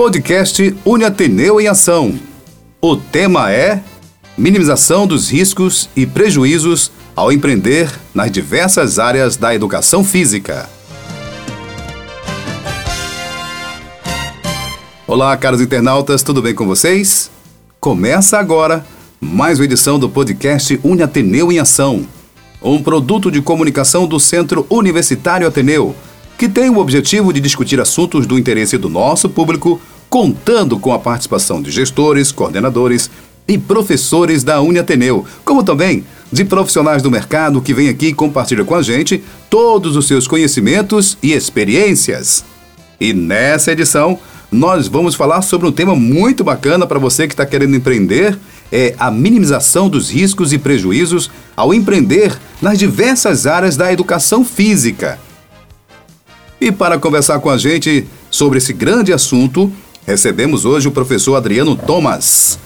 Podcast Uniateneu em Ação. O tema é minimização dos riscos e prejuízos ao empreender nas diversas áreas da educação física. Olá, caros internautas, tudo bem com vocês? Começa agora mais uma edição do podcast Uniateneu em Ação, um produto de comunicação do Centro Universitário Ateneu, que tem o objetivo de discutir assuntos do interesse do nosso público, contando com a participação de gestores, coordenadores e professores da Uniateneu, como também de profissionais do mercado que vêm aqui e compartilham com a gente todos os seus conhecimentos e experiências. E nessa edição, nós vamos falar sobre um tema muito bacana para você que está querendo empreender, é a minimização dos riscos e prejuízos ao empreender nas diversas áreas da educação física. E para conversar com a gente sobre esse grande assunto, recebemos hoje o professor Adriano Thomas.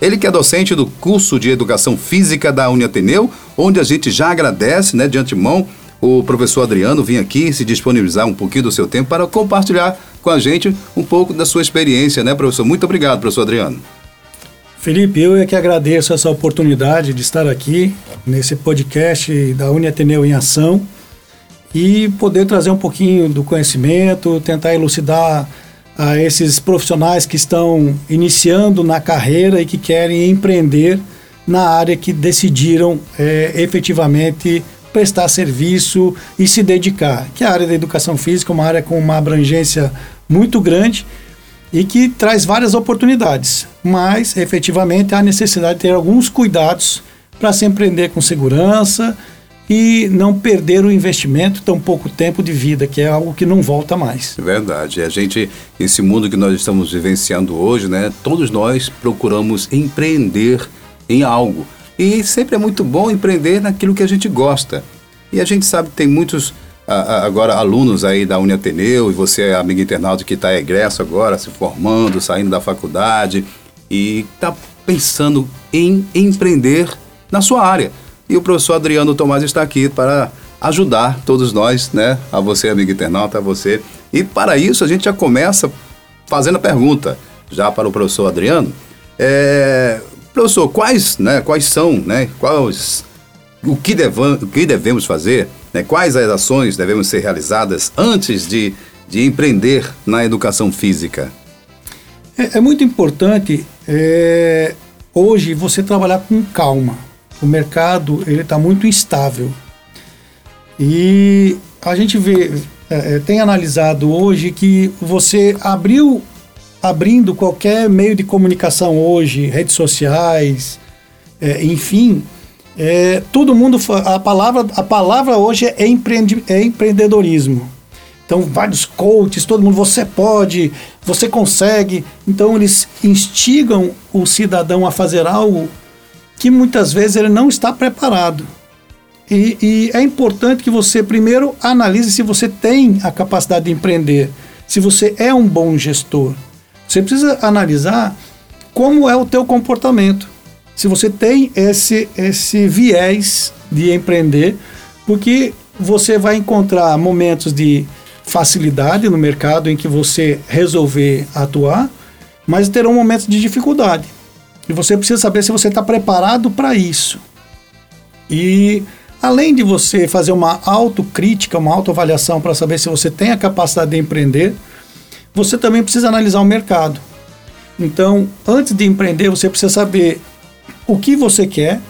Ele que é docente do curso de Educação Física da Uniateneu, onde a gente já agradece, né, de antemão, o professor Adriano vir aqui se disponibilizar um pouquinho do seu tempo para compartilhar com a gente um pouco da sua experiência, né, professor? Muito obrigado, professor Adriano. Felipe, eu é que agradeço essa oportunidade de estar aqui nesse podcast da Uniateneu em Ação e poder trazer um pouquinho do conhecimento, tentar elucidar a esses profissionais que estão iniciando na carreira e que querem empreender na área que decidiram é, efetivamente prestar serviço e se dedicar, que é a área da educação física, uma área com uma abrangência muito grande e que traz várias oportunidades, mas efetivamente há necessidade de ter alguns cuidados para se empreender com segurança e não perder o investimento tão pouco tempo de vida, que é algo que não volta mais. É verdade. A gente, esse mundo que nós estamos vivenciando hoje, né, todos nós procuramos empreender em algo. E sempre é muito bom empreender naquilo que a gente gosta. E a gente sabe que tem muitos agora alunos aí da Uniateneu e você é amigo internauta que está egresso agora, se formando, saindo da faculdade e está pensando em empreender na sua área. E o professor Adriano Tomás está aqui para ajudar todos nós, né? A você, amigo internauta, a você. E para isso a gente já começa fazendo a pergunta, já para o professor Adriano. É, Professor, quais, né, quais são, né, quais, o que, devam, o que devemos fazer, né, quais as ações devemos ser realizadas antes de, de empreender na educação física? É, é muito importante é, hoje você trabalhar com calma. O mercado ele está muito instável e a gente vê é, é, tem analisado hoje que você abriu abrindo qualquer meio de comunicação hoje, redes sociais, é, enfim, é, todo mundo a palavra a palavra hoje é, empreende, é empreendedorismo. Então vários coaches, todo mundo você pode, você consegue. Então eles instigam o cidadão a fazer algo que muitas vezes ele não está preparado. E, e é importante que você primeiro analise se você tem a capacidade de empreender, se você é um bom gestor. Você precisa analisar como é o teu comportamento. Se você tem esse, esse viés de empreender, porque você vai encontrar momentos de facilidade no mercado em que você resolver atuar, mas terão momentos de dificuldade. E você precisa saber se você está preparado para isso. E além de você fazer uma autocrítica, uma autoavaliação para saber se você tem a capacidade de empreender, você também precisa analisar o mercado. Então, antes de empreender, você precisa saber o que você quer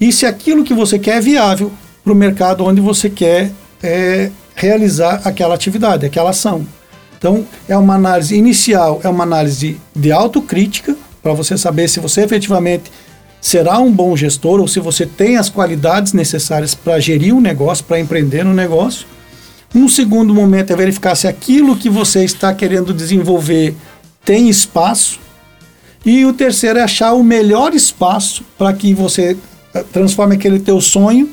e se aquilo que você quer é viável para o mercado onde você quer é, realizar aquela atividade, aquela ação. Então, é uma análise inicial, é uma análise de autocrítica, para você saber se você efetivamente será um bom gestor ou se você tem as qualidades necessárias para gerir um negócio, para empreender um negócio. Um segundo momento é verificar se aquilo que você está querendo desenvolver tem espaço. E o terceiro é achar o melhor espaço para que você eh, transforme aquele teu sonho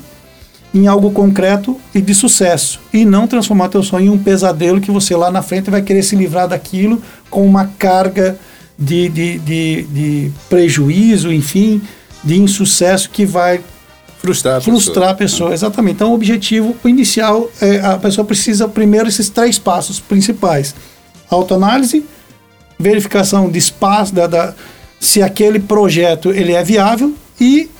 em algo concreto e de sucesso. E não transformar teu sonho em um pesadelo que você lá na frente vai querer se livrar daquilo com uma carga de, de, de, de prejuízo, enfim, de insucesso que vai Frustrar a frustrar pessoa. a pessoa. Exatamente. Então, o objetivo inicial é a pessoa precisa primeiro esses três passos principais: autoanálise, verificação de espaço, da, da, se aquele projeto ele é viável e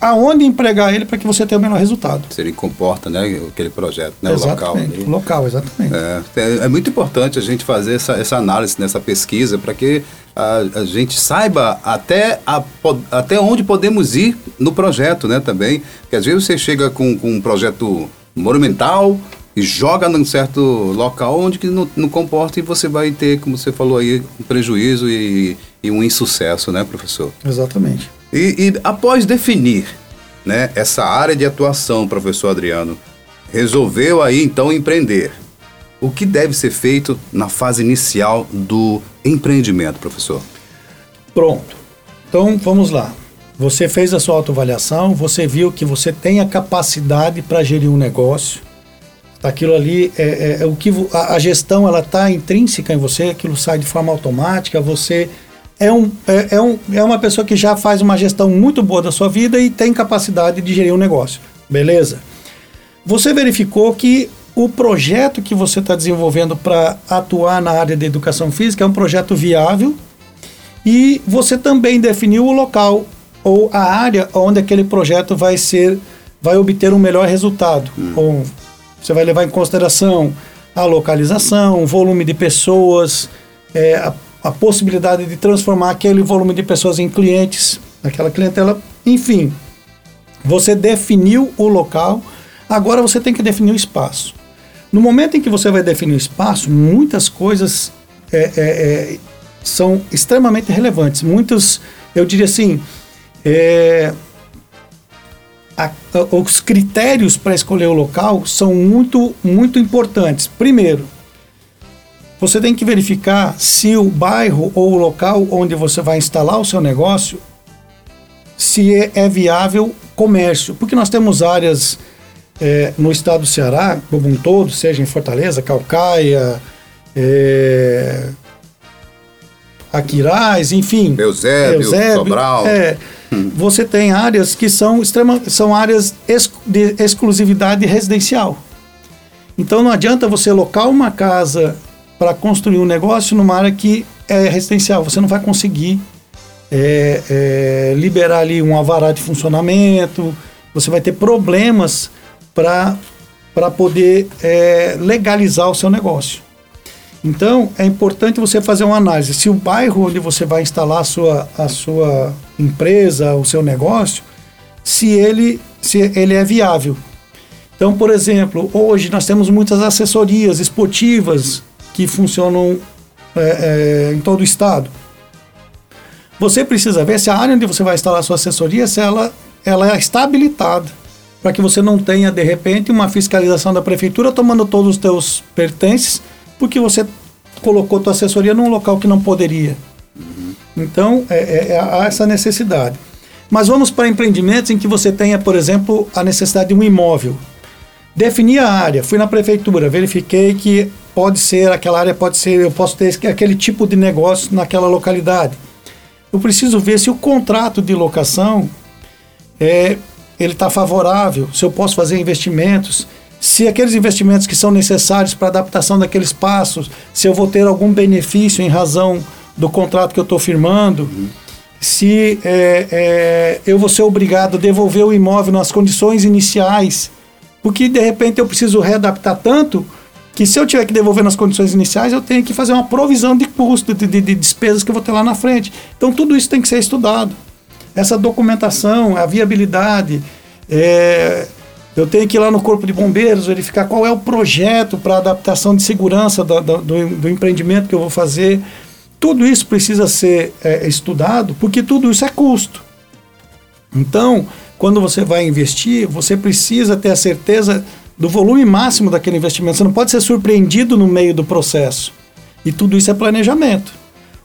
aonde empregar ele para que você tenha o melhor resultado. Se ele comporta, né, aquele projeto, né, exatamente, o local. O local, exatamente. É, é, é, muito importante a gente fazer essa, essa análise nessa pesquisa para que a, a, gente saiba até, a, até onde podemos ir no projeto, né, também. Porque às vezes você chega com, com um projeto monumental, e joga num certo local onde que não, não comporta e você vai ter, como você falou aí, um prejuízo e, e um insucesso, né, professor? Exatamente. E, e, após definir né, essa área de atuação, professor Adriano, resolveu aí então empreender. O que deve ser feito na fase inicial do empreendimento, professor? Pronto. Então vamos lá. Você fez a sua autoavaliação, você viu que você tem a capacidade para gerir um negócio. Aquilo ali é, é, é o que a, a gestão ela está intrínseca em você, aquilo sai de forma automática. Você é, um, é, é, um, é uma pessoa que já faz uma gestão muito boa da sua vida e tem capacidade de gerir um negócio. Beleza? Você verificou que o projeto que você está desenvolvendo para atuar na área de educação física é um projeto viável e você também definiu o local ou a área onde aquele projeto vai ser vai obter um melhor resultado. Hum. Ou você vai levar em consideração a localização, o volume de pessoas, é, a a possibilidade de transformar aquele volume de pessoas em clientes, aquela clientela, enfim. Você definiu o local, agora você tem que definir o espaço. No momento em que você vai definir o espaço, muitas coisas é, é, é, são extremamente relevantes. Muitos, eu diria assim, é, a, a, os critérios para escolher o local são muito, muito importantes. Primeiro, você tem que verificar se o bairro ou o local onde você vai instalar o seu negócio se é, é viável comércio, porque nós temos áreas é, no estado do Ceará, como um todo, seja em Fortaleza, Calcaia, é, Aquiraz, enfim. Eusébio, Eusébio Sobral. É, hum. Você tem áreas que são, extrema, são áreas de exclusividade residencial. Então não adianta você locar uma casa para construir um negócio numa área que é residencial. Você não vai conseguir é, é, liberar ali um avará de funcionamento, você vai ter problemas para poder é, legalizar o seu negócio. Então, é importante você fazer uma análise. Se o bairro onde você vai instalar a sua, a sua empresa, o seu negócio, se ele, se ele é viável. Então, por exemplo, hoje nós temos muitas assessorias esportivas que funcionam é, é, em todo o estado. Você precisa ver se a área onde você vai instalar a sua assessoria, se ela, ela está habilitada, para que você não tenha, de repente, uma fiscalização da prefeitura tomando todos os teus pertences, porque você colocou tua assessoria num local que não poderia. Então, é, é, é, há essa necessidade. Mas vamos para empreendimentos em que você tenha, por exemplo, a necessidade de um imóvel. Defini a área, fui na prefeitura, verifiquei que pode ser, aquela área pode ser, eu posso ter aquele tipo de negócio naquela localidade. Eu preciso ver se o contrato de locação é, ele está favorável, se eu posso fazer investimentos, se aqueles investimentos que são necessários para adaptação daquele espaço, se eu vou ter algum benefício em razão do contrato que eu estou firmando, uhum. se é, é, eu vou ser obrigado a devolver o imóvel nas condições iniciais, porque de repente eu preciso readaptar tanto que se eu tiver que devolver nas condições iniciais, eu tenho que fazer uma provisão de custo, de, de, de despesas que eu vou ter lá na frente. Então tudo isso tem que ser estudado. Essa documentação, a viabilidade, é, eu tenho que ir lá no Corpo de Bombeiros verificar qual é o projeto para adaptação de segurança do, do, empreendimento que eu vou fazer. Tudo isso precisa ser é, estudado, porque tudo isso é custo. Então, quando você vai investir, você precisa ter a certeza do volume máximo daquele investimento. Você não pode ser surpreendido no meio do processo. E tudo isso é planejamento.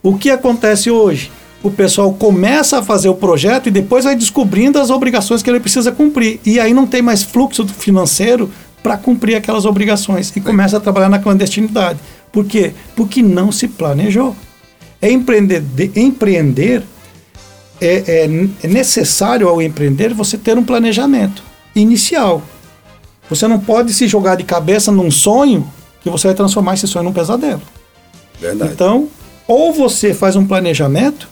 O que acontece hoje? O pessoal começa a fazer o projeto e depois vai descobrindo as obrigações que ele precisa cumprir. E aí não tem mais fluxo financeiro para cumprir aquelas obrigações e começa a trabalhar na clandestinidade. Por quê? Porque não se planejou. É empreender, empreender é, é, é necessário ao empreender você ter um planejamento inicial você não pode se jogar de cabeça num sonho que você vai transformar esse sonho num pesadelo. Verdade. Então, ou você faz um planejamento,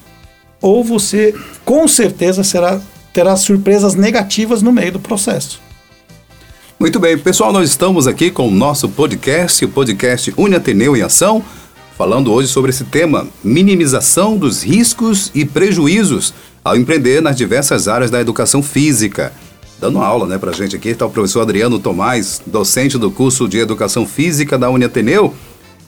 ou você com certeza será, terá surpresas negativas no meio do processo. Muito bem, pessoal, nós estamos aqui com o nosso podcast, o podcast Uniateneu em Ação, falando hoje sobre esse tema, minimização dos riscos e prejuízos ao empreender nas diversas áreas da educação física. Dando aula né, para gente aqui está o professor Adriano Tomás, docente do curso de Educação Física da Uniateneu,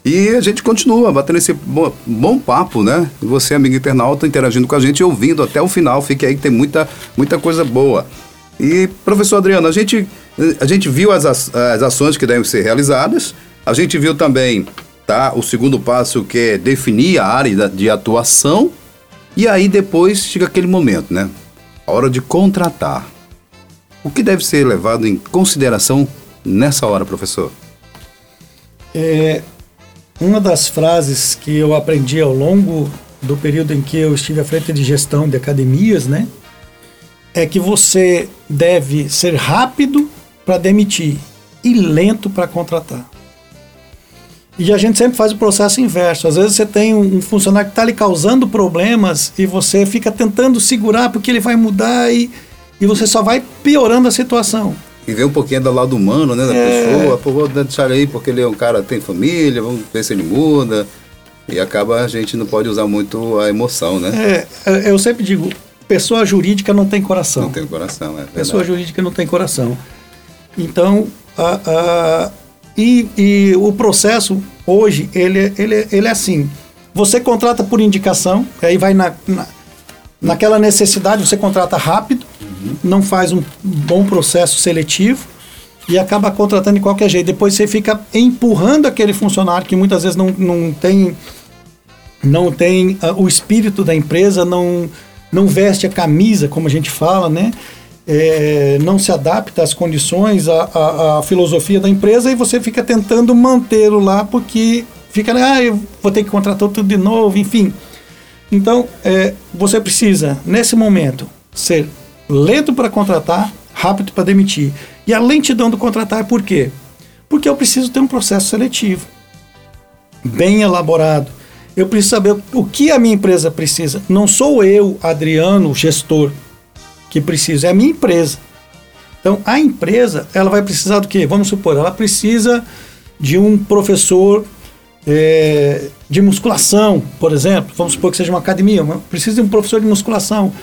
e a gente continua batendo esse bom, bom, papo, né? Você, amigo internauta, interagindo com a gente e ouvindo até o final. Fique aí que tem muita, muita coisa boa. E, professor Adriano, a gente, a gente viu as, as ações que devem ser realizadas, a gente viu também tá, o segundo passo que é definir a área de atuação, e aí depois chega aquele momento, né? A hora de contratar. O que deve ser levado em consideração nessa hora, professor? É, uma das frases que eu aprendi ao longo do período em que eu estive à frente de gestão de academias, né, é que você deve ser rápido para demitir e lento para contratar. E a gente sempre faz o processo inverso. Às vezes você tem um, funcionário que está lhe causando problemas e você fica tentando segurar porque ele vai mudar e, e você só vai piorando a situação e ver um pouquinho do lado humano, né, da é. pessoa. Pô, vou deixar ele aí porque ele é um cara que tem família, vamos ver se ele muda. E acaba a gente não pode usar muito a emoção, né? É, é eu sempre digo, pessoa jurídica não tem coração. Não tem coração, é verdade. Pessoa jurídica não tem coração. Então, a, a, e, e o processo hoje, ele, ele, ele é assim, você contrata por indicação, aí vai na, na naquela necessidade, você contrata rápido, não faz um bom processo seletivo e acaba contratando de qualquer jeito. Depois você fica empurrando aquele funcionário que muitas vezes não, não tem, não tem uh, o espírito da empresa, não, não veste a camisa, como a gente fala, né? É, não se adapta às condições, à, à, à, filosofia da empresa e você fica tentando mantê-lo lá porque fica, ah, eu vou ter que contratar tudo de novo, enfim. Então, é, você precisa, nesse momento, ser lento para contratar, rápido para demitir. E a lentidão do contratar é por quê? Porque eu preciso ter um processo seletivo bem elaborado. Eu preciso saber o que a minha empresa precisa. Não sou eu, Adriano, gestor, que preciso, é a minha empresa. Então, a empresa, ela vai precisar do quê? Vamos supor, ela precisa de um professor é, de musculação, por exemplo. Vamos supor que seja uma academia, precisa de um professor de musculação.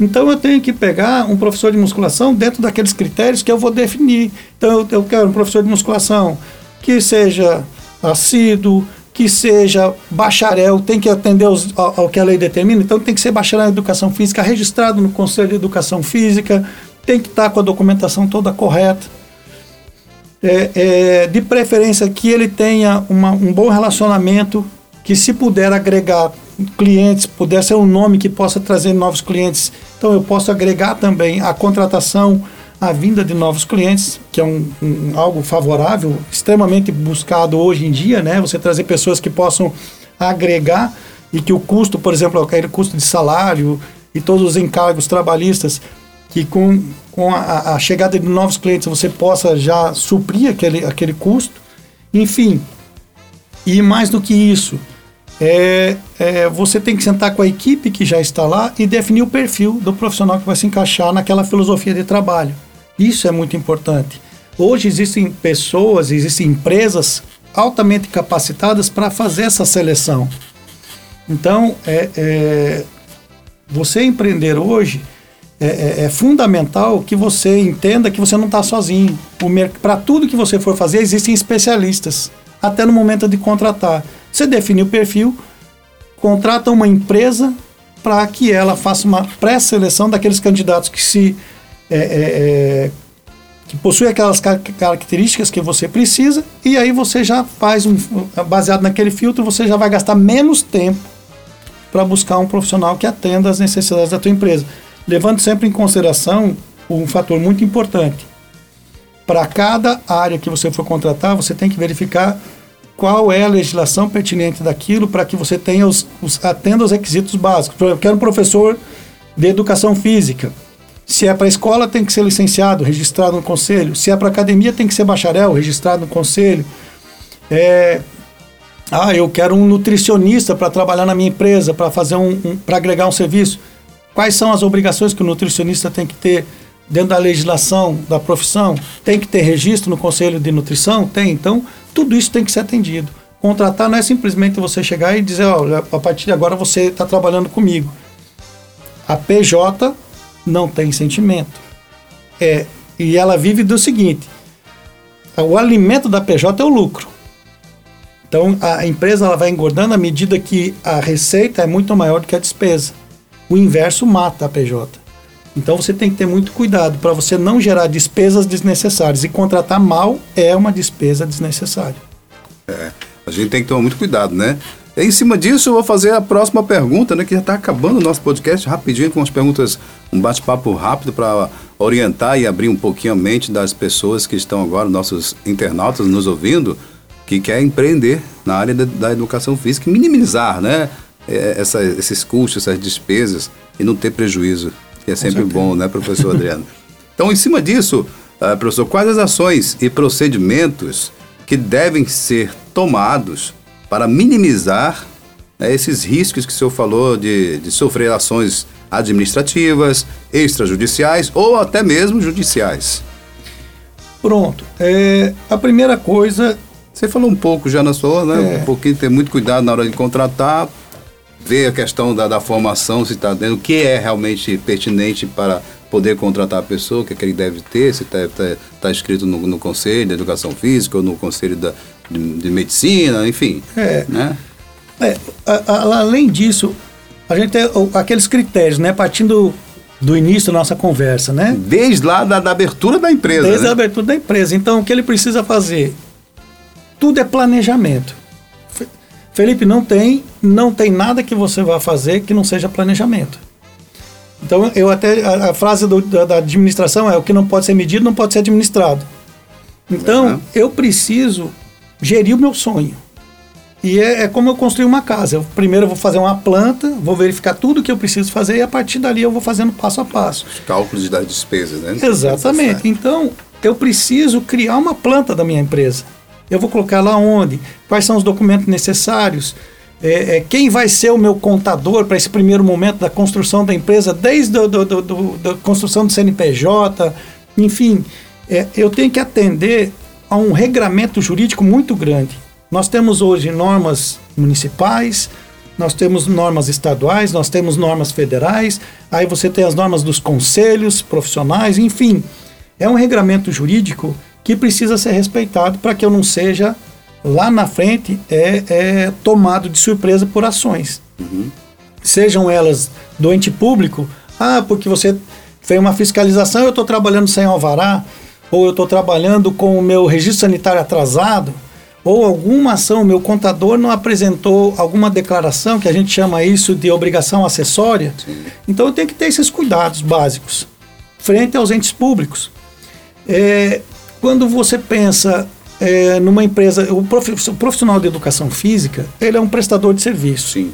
Então eu tenho que pegar um professor de musculação dentro daqueles critérios que eu vou definir. Então eu quero um professor de musculação que seja assíduo, que seja bacharel, tem que atender ao, ao, que a lei determina, então tem que ser bacharel em educação física, registrado no Conselho de Educação Física, tem que estar com a documentação toda correta. É, é, de preferência que ele tenha uma, um bom relacionamento, que se puder agregar clientes, puder ser um nome que possa trazer novos clientes. Então eu posso agregar também a contratação, a vinda de novos clientes, que é um, um, algo favorável, extremamente buscado hoje em dia, né? Você trazer pessoas que possam agregar e que o custo, por exemplo, aquele custo de salário e todos os encargos trabalhistas, que com, com a, a chegada de novos clientes você possa já suprir aquele, aquele custo. Enfim, e mais do que isso, é, é, você tem que sentar com a equipe que já está lá e definir o perfil do profissional que vai se encaixar naquela filosofia de trabalho. Isso é muito importante. Hoje existem pessoas, existem empresas altamente capacitadas para fazer essa seleção. Então, é, é você empreender hoje é, é, é, fundamental que você entenda que você não está sozinho. Para tudo que você for fazer, existem especialistas, até no momento de contratar. Você define o perfil, contrata uma empresa para que ela faça uma pré-seleção daqueles candidatos que se é, é, é, que possuem aquelas características que você precisa e aí você já faz um baseado naquele filtro você já vai gastar menos tempo para buscar um profissional que atenda às necessidades da tua empresa, levando sempre em consideração um fator muito importante. Para cada área que você for contratar, você tem que verificar qual é a legislação pertinente daquilo para que você tenha os, os, atenda aos requisitos básicos. Por exemplo, eu quero um professor de educação física. Se é para escola, tem que ser licenciado, registrado no conselho. Se é para academia, tem que ser bacharel, registrado no conselho. É, Ah, eu quero um nutricionista para trabalhar na minha empresa, para fazer um, um para agregar um serviço. Quais são as obrigações que o nutricionista tem que ter dentro da legislação da profissão? Tem que ter registro no Conselho de Nutrição? Tem. Então, tudo isso tem que ser atendido. Contratar não é simplesmente você chegar e dizer, olha, a partir de agora você está trabalhando comigo. A PJ não tem sentimento. É, e ela vive do seguinte: o alimento da PJ é o lucro. Então a empresa ela vai engordando à medida que a receita é muito maior do que a despesa. O inverso mata a PJ. Então você tem que ter muito cuidado para você não gerar despesas desnecessárias. E contratar mal é uma despesa desnecessária. É, a gente tem que tomar muito cuidado, né? Em cima disso, eu vou fazer a próxima pergunta, né? Que já está acabando o nosso podcast rapidinho, com as perguntas, um bate-papo rápido para orientar e abrir um pouquinho a mente das pessoas que estão agora, nossos internautas nos ouvindo, que quer empreender na área da, da educação física e minimizar, né? É, essa, esses custos, essas despesas e não ter prejuízo. Que é sempre bom, né, professor Adriano? então, em cima disso, uh, professor, quais as ações e procedimentos que devem ser tomados para minimizar né, esses riscos que o senhor falou de, de sofrer ações administrativas, extrajudiciais ou até mesmo judiciais? Pronto. É, a primeira coisa. Você falou um pouco já na sua, né? É. Um pouquinho ter muito cuidado na hora de contratar, ver a questão da, da formação, se está dentro, o que é realmente pertinente para poder contratar a pessoa, o que, é que ele deve ter, se está tá, tá escrito no, no, Conselho de Educação Física ou no Conselho da, de, de medicina, enfim. É. Né? É, a, a, além disso, a gente tem aqueles critérios, né? Partindo do início da nossa conversa, né? Desde lá da, da abertura da empresa. Desde né? a abertura da empresa. Então, o que ele precisa fazer? Tudo é planejamento. Felipe, não tem, não tem nada que você vá fazer que não seja planejamento. Então, eu até a, a frase do, da, da, administração é o que não pode ser medido não pode ser administrado. Então, uhum. eu preciso gerir o meu sonho. E é, é, como eu construir uma casa. Eu, primeiro eu vou fazer uma planta, vou verificar tudo que eu preciso fazer e a partir dali eu vou fazendo passo a passo. Os cálculos das despesas, né? Exatamente. Então, eu preciso criar uma planta da minha empresa. Eu vou colocar lá onde? Quais são os documentos necessários? É, é, quem vai ser o meu contador para esse primeiro momento da construção da empresa, desde a construção do CNPJ, enfim, é, eu tenho que atender a um regramento jurídico muito grande. Nós temos hoje normas municipais, nós temos normas estaduais, nós temos normas federais, aí você tem as normas dos conselhos profissionais, enfim. É um regramento jurídico que precisa ser respeitado para que eu não seja lá na frente é, é tomado de surpresa por ações. Uhum. Sejam elas do ente público, ah, porque você fez uma fiscalização, eu estou trabalhando sem alvará, ou eu estou trabalhando com o meu registro sanitário atrasado, ou alguma ação, meu contador não apresentou alguma declaração, que a gente chama isso de obrigação acessória. Sim. Então eu tenho que ter esses cuidados básicos frente aos entes públicos. É, quando você pensa é, numa empresa, o profissional de educação física, ele é um prestador de serviço. Sim.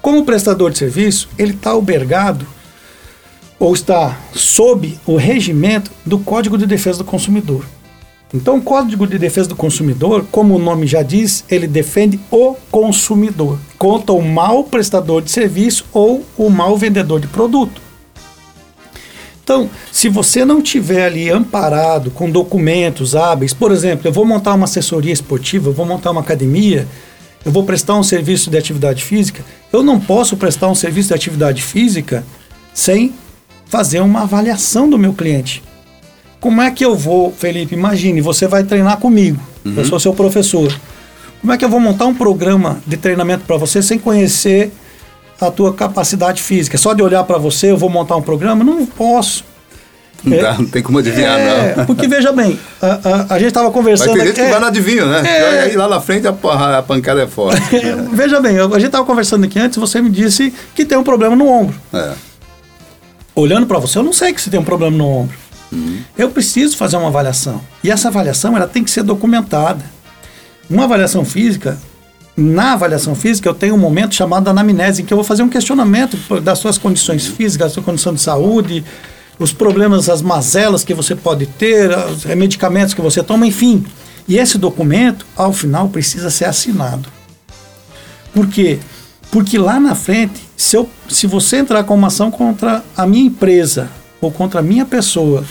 Como prestador de serviço, ele está albergado ou está sob o regimento do Código de Defesa do Consumidor. Então, o Código de Defesa do Consumidor, como o nome já diz, ele defende o consumidor contra o mau prestador de serviço ou o mau vendedor de produto. Então, se você não tiver ali amparado com documentos hábeis, por exemplo, eu vou montar uma assessoria esportiva, eu vou montar uma academia, eu vou prestar um serviço de atividade física, eu não posso prestar um serviço de atividade física sem fazer uma avaliação do meu cliente. Como é que eu vou, Felipe? Imagine, você vai treinar comigo, uhum. eu sou seu professor. Como é que eu vou montar um programa de treinamento para você sem conhecer a tua capacidade física. Só de olhar para você, eu vou montar um programa? Não posso. Não, é, dá, não tem como adivinhar, é, não. Porque veja bem, a, a, a gente estava conversando. Mas tem gente que vai no adivinho, né? É, aí lá na frente a, a pancada é forte. veja bem, a gente estava conversando aqui antes, você me disse que tem um problema no ombro. É. Olhando para você, eu não sei que você tem um problema no ombro. Uhum. Eu preciso fazer uma avaliação. E essa avaliação ela tem que ser documentada. Uma avaliação física, na avaliação física, eu tenho um momento chamado anamnese, em que eu vou fazer um questionamento das suas condições físicas, da sua condição de saúde, os problemas, as mazelas que você pode ter, os medicamentos que você toma, enfim. E esse documento, ao final, precisa ser assinado. Por quê? Porque lá na frente, se, eu, se você entrar com uma ação contra a minha empresa ou contra a minha pessoa,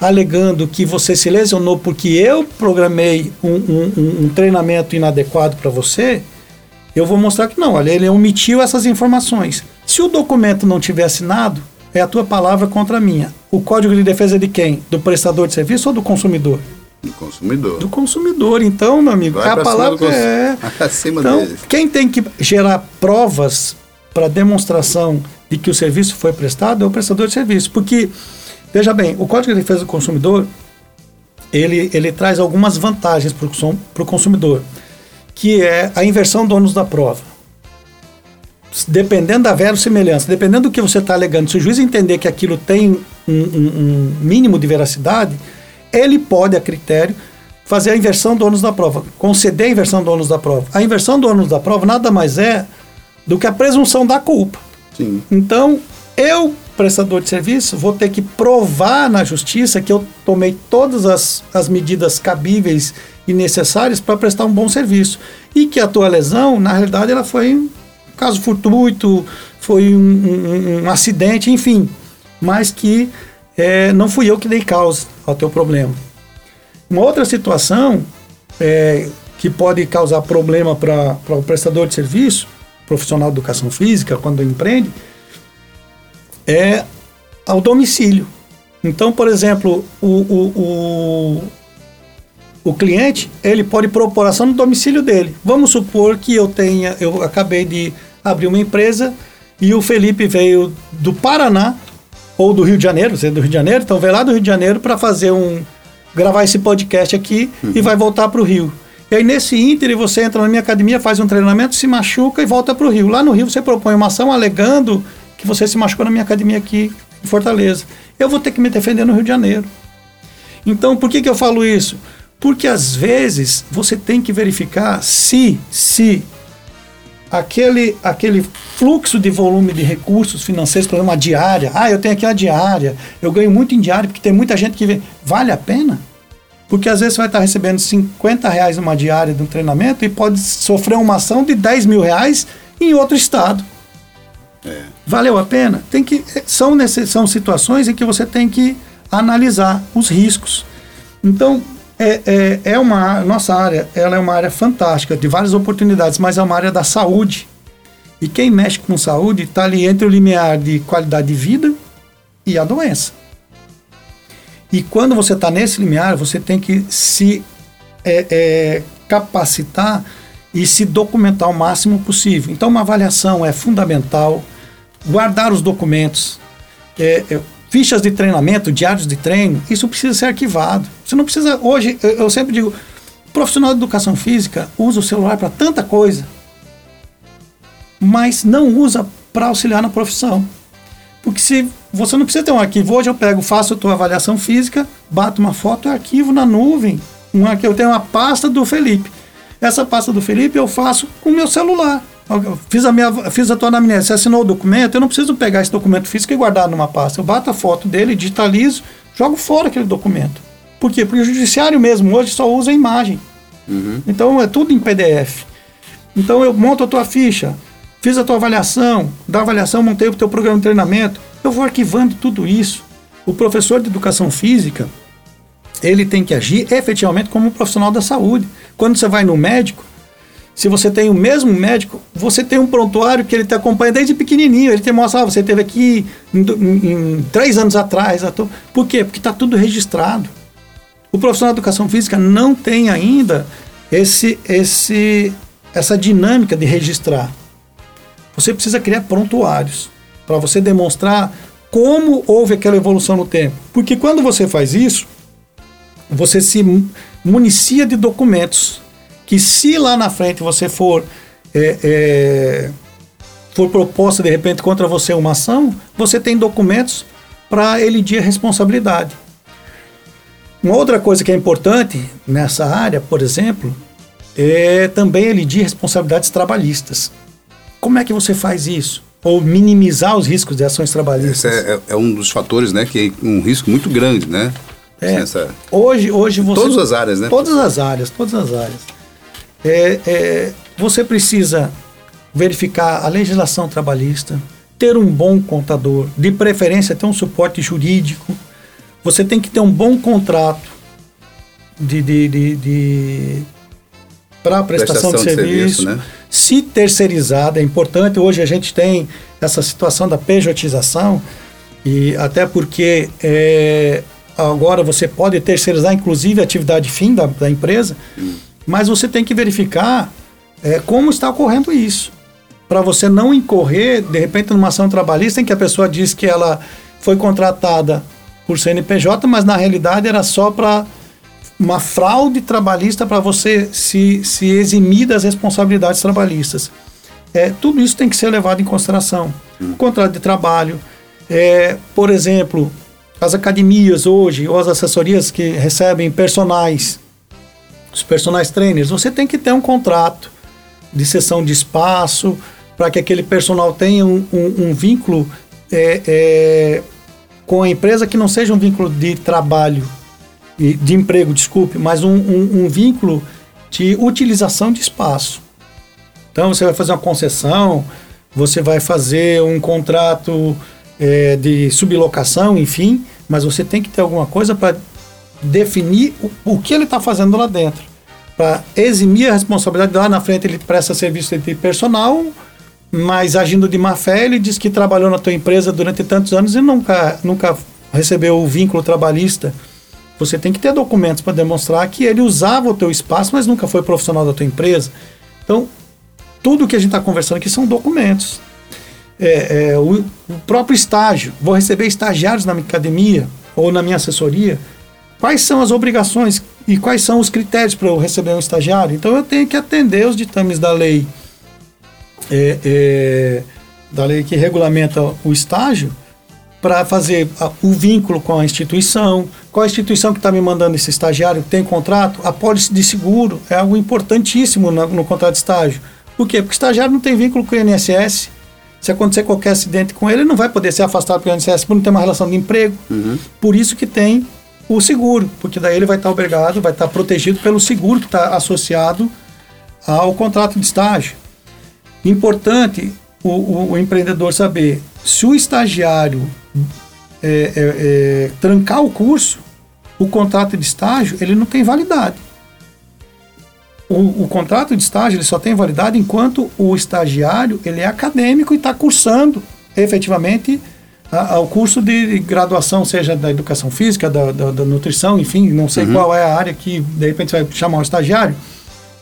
alegando que você se lesionou porque eu programei um, um, um treinamento inadequado para você, eu vou mostrar que não, olha, ele omitiu essas informações. Se o documento não tiver assinado, é a tua palavra contra a minha. O código de defesa é de quem? Do prestador de serviço ou do consumidor? Do consumidor. Do consumidor. Então, meu amigo, Vai a palavra cons- é. Acima Então, deles. quem tem que gerar provas para demonstração de que o serviço foi prestado é o prestador de serviço. Porque, veja bem, o Código de Defesa do Consumidor, ele, ele traz algumas vantagens para o consumidor, que é a inversão do ônus da prova. Dependendo da verossimilhança, dependendo do que você está alegando, se o juiz entender que aquilo tem um, um- um mínimo de veracidade, ele pode, a critério, fazer a inversão do ônus da prova, conceder a inversão do ônus da prova. A inversão do ônus da prova nada mais é do que a presunção da culpa. Sim. Então, eu, prestador de serviço, vou ter que provar na justiça que eu tomei todas as, as medidas cabíveis e necessárias para prestar um bom serviço. E que a tua lesão, na realidade, ela foi um caso fortuito, foi um, um- um acidente, enfim. Mas que eh, não fui eu que dei causa ao teu problema. Uma outra situação é, que pode causar problema para o prestador de serviço, profissional de educação física, quando empreende, é ao domicílio. Então, por exemplo, o, o, o, o cliente ele pode propor ação no domicílio dele. Vamos supor que eu tenha, eu acabei de abrir uma empresa e o Felipe veio do Paraná ou do Rio de Janeiro, você é do Rio de Janeiro, então veio lá do Rio de Janeiro para fazer um gravar esse podcast aqui e vai voltar para o Rio. E aí nesse ínter você entra na minha academia, faz um treinamento, se machuca e volta para o Rio. Lá no Rio você propõe uma ação alegando que você se machucou na minha academia aqui em Fortaleza. Eu vou ter que me defender no Rio de Janeiro. Então, por que, que eu falo isso? Porque às vezes você tem que verificar se, se aquele, aquele fluxo de volume de recursos financeiros, por exemplo, uma diária, ah, eu tenho aqui uma diária, eu ganho muito em diária porque tem muita gente que vê, vale a pena? Porque às vezes você vai estar recebendo 50 reais numa diária de um treinamento e pode sofrer uma ação de 10 mil reais em outro estado. Valeu a pena? Tem que, são, são situações em que você tem que analisar os riscos. Então, é, é, é uma nossa área, ela é uma área fantástica, de várias oportunidades, mas é uma área da saúde. E quem mexe com saúde está ali entre o limiar de qualidade de vida e a doença. E quando você está nesse limiar, você tem que se é, é, capacitar e se documentar o máximo possível. Então, uma avaliação é fundamental. Guardar os documentos, é, é, fichas de treinamento, diários de treino, isso precisa ser arquivado. Você não precisa. Hoje, eu, eu sempre digo, profissional de educação física usa o celular para tanta coisa, mas não usa para auxiliar na profissão. Porque se você não precisa ter um arquivo, hoje eu pego, faço a tua avaliação física, bato uma foto e arquivo na nuvem. Um eu tenho uma pasta do Felipe. Essa pasta do Felipe eu faço com o meu celular. Fiz a, minha, fiz a tua anamnese, você assinou o documento, eu não preciso pegar esse documento físico e guardar numa pasta. Eu bato a foto dele, digitalizo, jogo fora aquele documento. Por quê? Porque o judiciário mesmo hoje só usa a imagem. Uhum. Então é tudo em PDF. Então eu monto a tua ficha, fiz a tua avaliação, da avaliação montei o teu programa de treinamento, eu vou arquivando tudo isso. O professor de educação física, ele tem que agir efetivamente como um profissional da saúde. Quando você vai no médico, se você tem o mesmo médico, você tem um prontuário que ele te acompanha desde pequenininho. Ele te mostra, ah, você teve aqui em, em, em três anos atrás. Por quê? Porque está tudo registrado. O profissional de educação física não tem ainda esse, esse, essa dinâmica de registrar. Você precisa criar prontuários para você demonstrar como houve aquela evolução no tempo. Porque quando você faz isso, você se municia de documentos que se lá na frente você for é, é, for proposta de repente contra você uma ação, você tem documentos para elidir a responsabilidade. Uma outra coisa que é importante nessa área, por exemplo, é também elidir responsabilidades trabalhistas. Como é que você faz isso? Ou minimizar os riscos de ações trabalhistas? Esse é, é um dos fatores, né, que é um risco muito grande, né? É, Essa... Hoje, hoje você. Todas as áreas, né? Todas as áreas, todas as áreas. É, é, você precisa verificar a legislação trabalhista, ter um bom contador, de preferência ter um suporte jurídico. Você tem que ter um bom contrato de, de, de, de para prestação, prestação, de, de serviço. serviço né? Se terceirizada, é importante. Hoje a gente tem essa situação da pejotização, e até porque é, agora você pode terceirizar, inclusive, a atividade fim da, da empresa, hum. Mas você tem que verificar é, como está ocorrendo isso. Para você não incorrer, de repente, numa ação trabalhista em que a pessoa diz que ela foi contratada por CNPJ, mas na realidade era só para uma fraude trabalhista para você se, se eximir das responsabilidades trabalhistas. É, tudo isso tem que ser levado em consideração. Hum. Contrato de trabalho, é, por exemplo, as academias hoje, ou as assessorias que recebem personagens, os personagens trainers, você tem que ter um contrato de sessão de espaço para que aquele personal tenha um, um, um vínculo é, é, com a empresa que não seja um vínculo de trabalho, de emprego, desculpe, mas um, um, vínculo de utilização de espaço. Então você vai fazer uma concessão, você vai fazer um contrato é, de sublocação, enfim, mas você tem que ter alguma coisa para definir o, o, que ele está fazendo lá dentro. Para eximir a responsabilidade, lá na frente ele presta serviço de personal, mas agindo de má fé, ele diz que trabalhou na tua empresa durante tantos anos e nunca, nunca recebeu o vínculo trabalhista você tem que ter documentos para demonstrar que ele usava o teu espaço, mas nunca foi profissional da tua empresa. Então, tudo que a gente está conversando aqui são documentos. É, é, o, o, próprio estágio, vou receber estagiários na minha academia ou na minha assessoria. Quais são as obrigações e quais são os critérios para eu receber um estagiário? Então eu tenho que atender os ditames da lei, é, é da lei que regulamenta o estágio, para fazer o vínculo com a instituição, qual a instituição que está me mandando esse estagiário, tem contrato, a pólice de seguro é algo importantíssimo no, no contrato de estágio. Por quê? Porque o estagiário não tem vínculo com o INSS. Se acontecer qualquer acidente com ele, ele não vai poder ser afastado pelo INSS por não ter uma relação de emprego. Uhum. Por isso que tem o seguro, porque daí ele vai estar obrigado, vai estar protegido pelo seguro que está associado ao contrato de estágio. Importante o, o, o empreendedor saber se o estagiário é, é, é, trancar o curso, o contrato de estágio ele não tem validade. O, o, contrato de estágio ele só tem validade enquanto o estagiário ele é acadêmico e está cursando efetivamente a, a, o curso de graduação, seja da educação física, da, da, da nutrição, enfim, não sei uhum. qual é a área que de repente vai chamar o estagiário,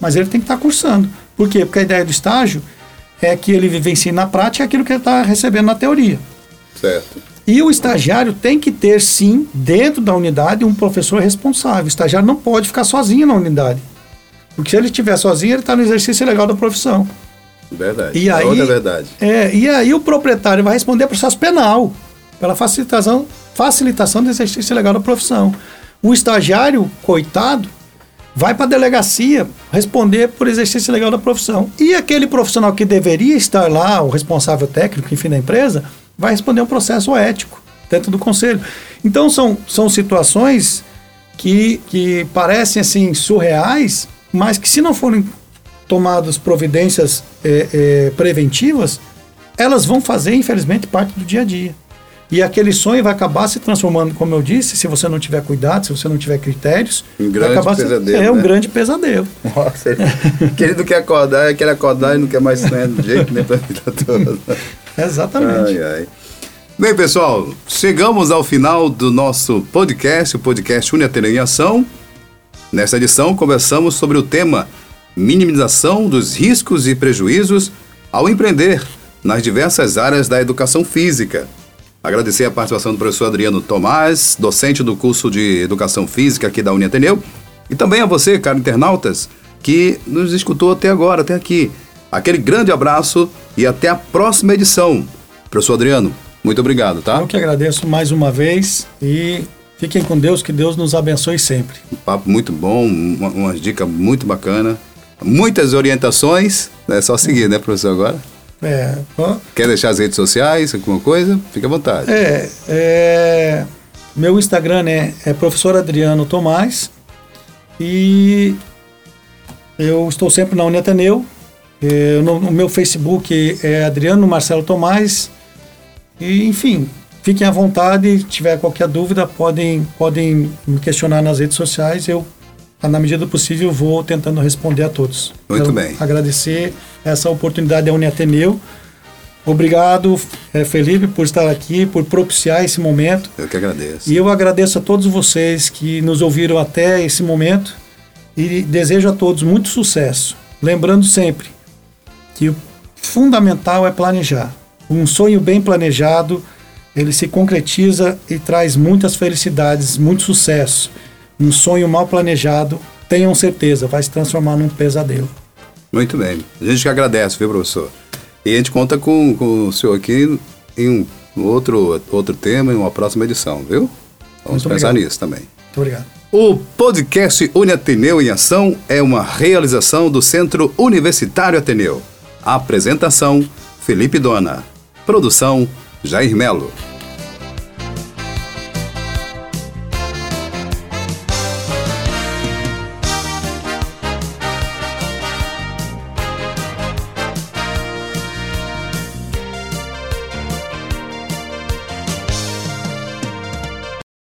mas ele tem que estar tá cursando. Por quê? Porque a ideia do estágio é que ele vivencie na prática aquilo que ele está recebendo na teoria. Certo. E o estagiário tem que ter, sim, dentro da unidade, um professor responsável. O estagiário não pode ficar sozinho na unidade. Porque se ele estiver sozinho, ele está no exercício legal da profissão. Verdade. E é aí, outra verdade. É, e aí o proprietário vai responder processo penal pela facilitação, facilitação do exercício legal da profissão. O estagiário, coitado, vai para a delegacia responder por exercício legal da profissão. E aquele profissional que deveria estar lá, o responsável técnico, enfim, da empresa, vai responder um processo ético dentro do conselho. Então são, são situações que, que parecem assim surreais, mas que se não forem tomadas providências é, é, preventivas, elas vão fazer, infelizmente, parte do dia a dia. E aquele sonho vai acabar se transformando, como eu disse, se você não tiver cuidado, se você não tiver critérios, um grande pesadelo. Se, é um né? grande pesadelo. Nossa, ele, querido quer acordar, quer acordar e não quer mais sonhar do jeito nem para a vida toda. Exatamente. Ai, ai. Bem, pessoal, chegamos ao final do nosso podcast, o podcast em Ação. Nesta edição, conversamos sobre o tema minimização dos riscos e prejuízos ao empreender nas diversas áreas da educação física. Agradecer a participação do professor Adriano Tomás, docente do curso de Educação Física aqui da Uniateneu, e também a você, caro internautas, que nos escutou até agora, até aqui. Aquele grande abraço e até a próxima edição. Professor Adriano, muito obrigado, tá? Eu que agradeço mais uma vez e fiquem com Deus, que Deus nos abençoe sempre. Um papo muito bom, uma, uma dica muito bacana, muitas orientações, é só seguir, né, professor, agora? É. Quer deixar as redes sociais, alguma coisa? Fique à vontade. É, é meu Instagram né, é professor Adriano Tomás e eu estou sempre na Uniateneu É, no, no, meu Facebook é Adriano Marcelo Tomás. E, enfim, fiquem à vontade. Se tiver qualquer dúvida, podem, podem me questionar nas redes sociais. Eu, na medida do possível, vou tentando responder a todos. Muito Quero bem. Agradecer essa oportunidade da Uniateneu. Obrigado, é, Felipe, por estar aqui, por propiciar esse momento. Eu que agradeço. E eu agradeço a todos vocês que nos ouviram até esse momento e desejo a todos muito sucesso. Lembrando sempre que o fundamental é planejar. Um sonho bem planejado, ele se concretiza e traz muitas felicidades, muito sucesso. Um sonho mal planejado, tenham certeza, vai se transformar num pesadelo. Muito bem. A gente que agradece, viu, professor? E a gente conta com, com o senhor aqui em um outro, outro tema, em uma próxima edição, viu? Vamos Muito pensar obrigado. nisso também. Muito obrigado. O podcast Uniateneu em Ação é uma realização do Centro Universitário Ateneu. Apresentação: Felipe Dona. Produção: Jair Melo.